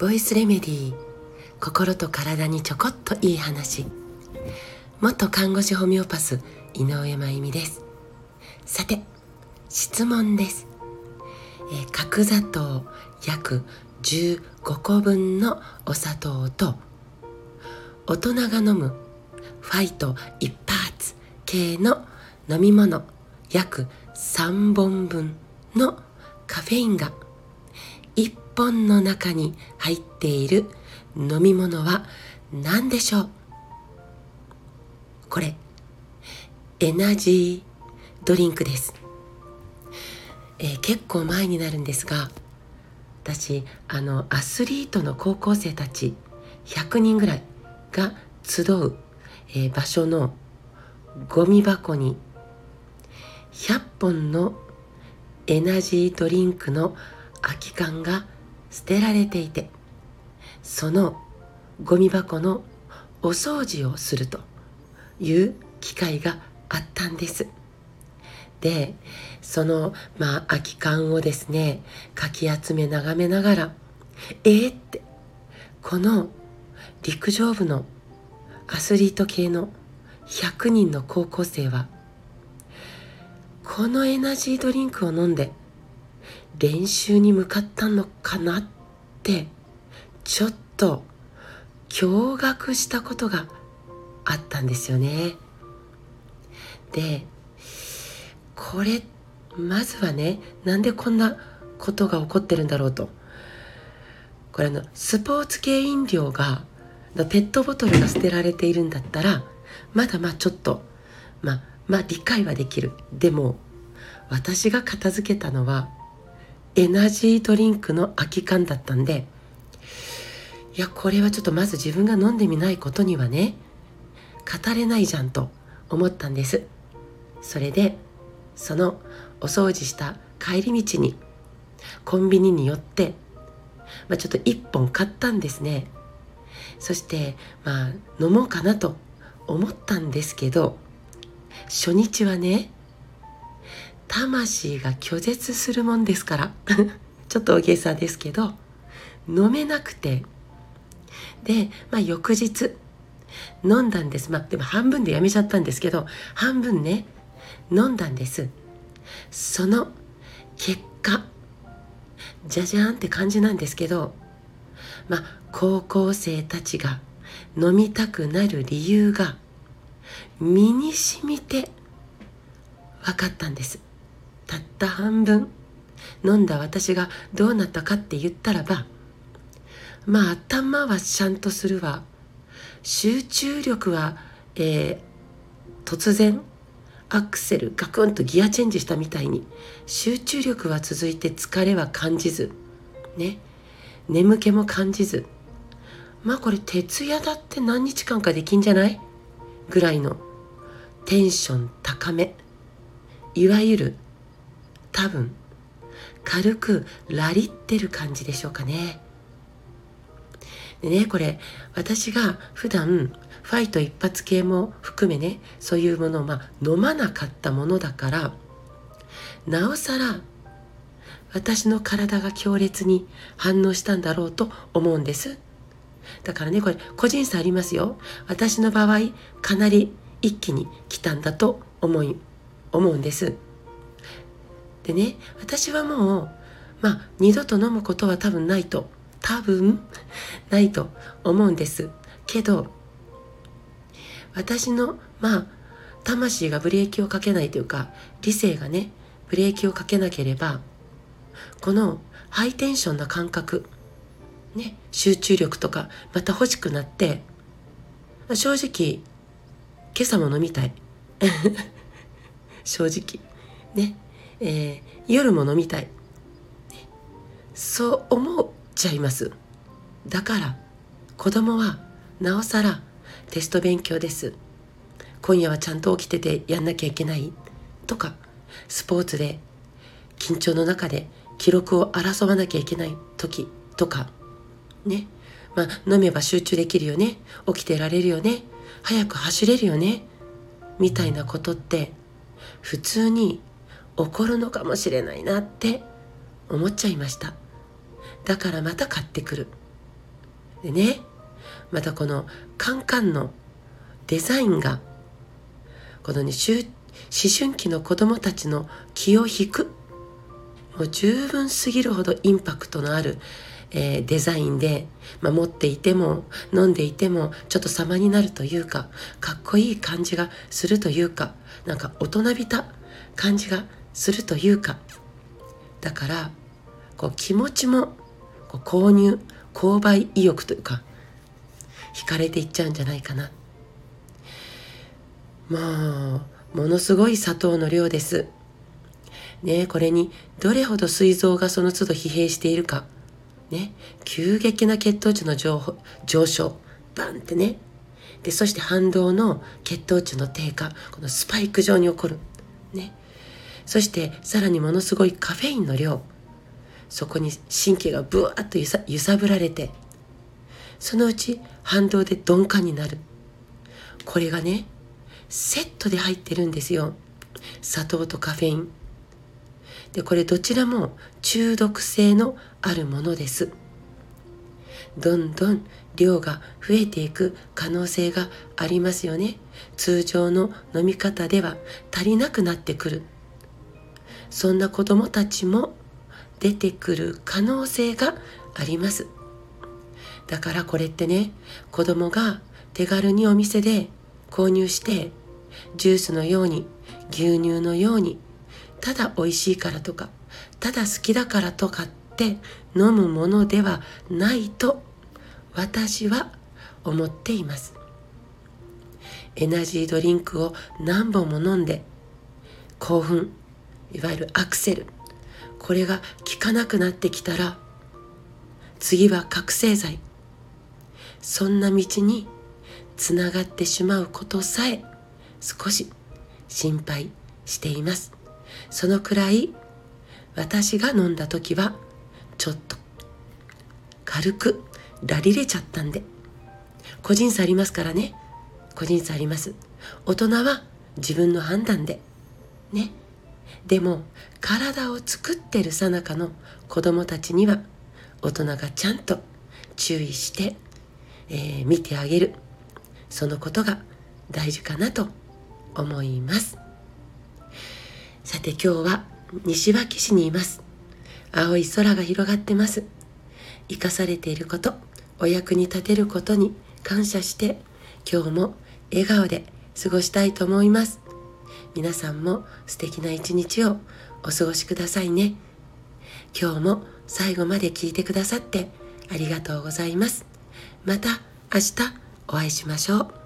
ボイスレメディー心と体にちょこっといい話。元看護師ホメオパス井上真由美です。さて質問です、えー、角砂糖約15個分のお砂糖と大人が飲むファイト1パーツ系の飲み物約3本分。のカフェインが1本の中に入っている飲み物は何でしょう?これエナジードリンクです、えー、結構前になるんですが私あのアスリートの高校生たち100人ぐらいが集う、えー、場所のゴミ箱に100本のエナジードリンクの空き缶が捨てられていてそのゴミ箱のお掃除をするという機会があったんです。でそのまあ空き缶をですねかき集め眺めながらえー、ってこの陸上部のアスリート系の100人の高校生はこのエナジードリンクを飲んで練習に向かったのかなってちょっと驚愕したことがあったんですよね。でこれまずはねなんでこんなことが起こってるんだろうとこれあのスポーツ系飲料がペットボトルが捨てられているんだったらまだまあちょっとまあまあ理解はできる。でも私が片付けたのはエナジードリンクの空き缶だったんでいやこれはちょっとまず自分が飲んでみないことにはね語れないじゃんと思ったんです。それでそのお掃除した帰り道にコンビニに寄って、まあ、ちょっと1本買ったんですね。そしてまあ飲もうかなと思ったんですけど初日はね魂が拒絶するもんですから。ちょっと大げさですけど飲めなくて。で、まあ、翌日飲んだんです。まあでも半分でやめちゃったんですけど半分ね飲んだんです。その結果じゃじゃーんって感じなんですけどまあ高校生たちが飲みたくなる理由が身にしみて分かったんです。たった半分。飲んだ私がどうなったかって言ったらばまあ頭はちゃんとするわ。集中力は、えー、突然アクセルガクンとギアチェンジしたみたいに集中力は続いて疲れは感じずね眠気も感じず。まあこれ徹夜だって何日間かできんじゃない？ぐらいのテンション高めいわゆる多分軽くラリってる感じでしょうかね。でねこれ私が普段ファイト一発系も含めねそういうものを、まあ、飲まなかったものだからなおさら私の体が強烈に反応したんだろうと思うんですだからねこれ個人差ありますよ。私の場合かなり一気に来たんだと思い思うんです。でね私はもうまあ二度と飲むことは多分ないと多分 ないと思うんです。けど私のまあ魂がブレーキをかけないというか理性がねブレーキをかけなければこのハイテンションな感覚ね集中力とかまた欲しくなって正直今朝も飲みたい。正直。ねえー、夜も飲みたい。そう思っちゃいます。だから子供はなおさらテスト勉強です。今夜はちゃんと起きててやんなきゃいけない？とかスポーツで緊張の中で記録を争わなきゃいけない時とか。ね。まあ飲めば集中できるよね。起きてられるよね。早く走れるよね。みたいなことって普通に起こるのかもしれないなって思っちゃいました。だからまた買ってくる。でねまたこのカンカンのデザインがこのね思春期の子供たちの気を引く。もう十分すぎるほどインパクトのある、えー、デザインで、まあ、持っていても飲んでいてもちょっと様になるというかかっこいい感じがするというかなんか大人びた感じがするというかだからこう気持ちもこう購入購買意欲というか惹かれていっちゃうんじゃないかな。まあものすごい砂糖の量です。ねこれにどれほど膵臓がその都度疲弊しているか。ね急激な血糖値の上上昇。バンってね。でそして反動の血糖値の低下。このスパイク状に起こる。ね。そしてさらにものすごいカフェインの量。そこに神経がブワッと揺さぶられて。そのうち反動で鈍感になる。これがねセットで入ってるんですよ。砂糖とカフェイン。でこれどちらも中毒性のあるものです。どんどん量が増えていく可能性がありますよね。通常の飲み方では足りなくなってくる。そんな子供たちも出てくる可能性があります。だからこれってね子供が手軽にお店で購入してジュースのように牛乳のようにただ美味しいからとかただ好きだからとかって飲むものではないと私は思っています。エナジードリンクを何本も飲んで興奮いわゆるアクセルこれが効かなくなってきたら次は覚醒剤。そんな道につながってしまうことさえ少し心配しています。そのくらい私が飲んだ時はちょっと軽くラリれちゃったんで。個人差ありますからね。個人差あります。大人は自分の判断で。ね。でも体を作ってるさなかの子供たちには大人がちゃんと注意して、えー、見てあげる。そのことが大事かなと思います。さて今日は西脇市にいます。青い空が広がってます。生かされていることお役に立てることに感謝して今日も笑顔で過ごしたいと思います。皆さんも素敵な一日をお過ごしくださいね。今日も最後まで聞いてくださってありがとうございます。また明日お会いしましょう。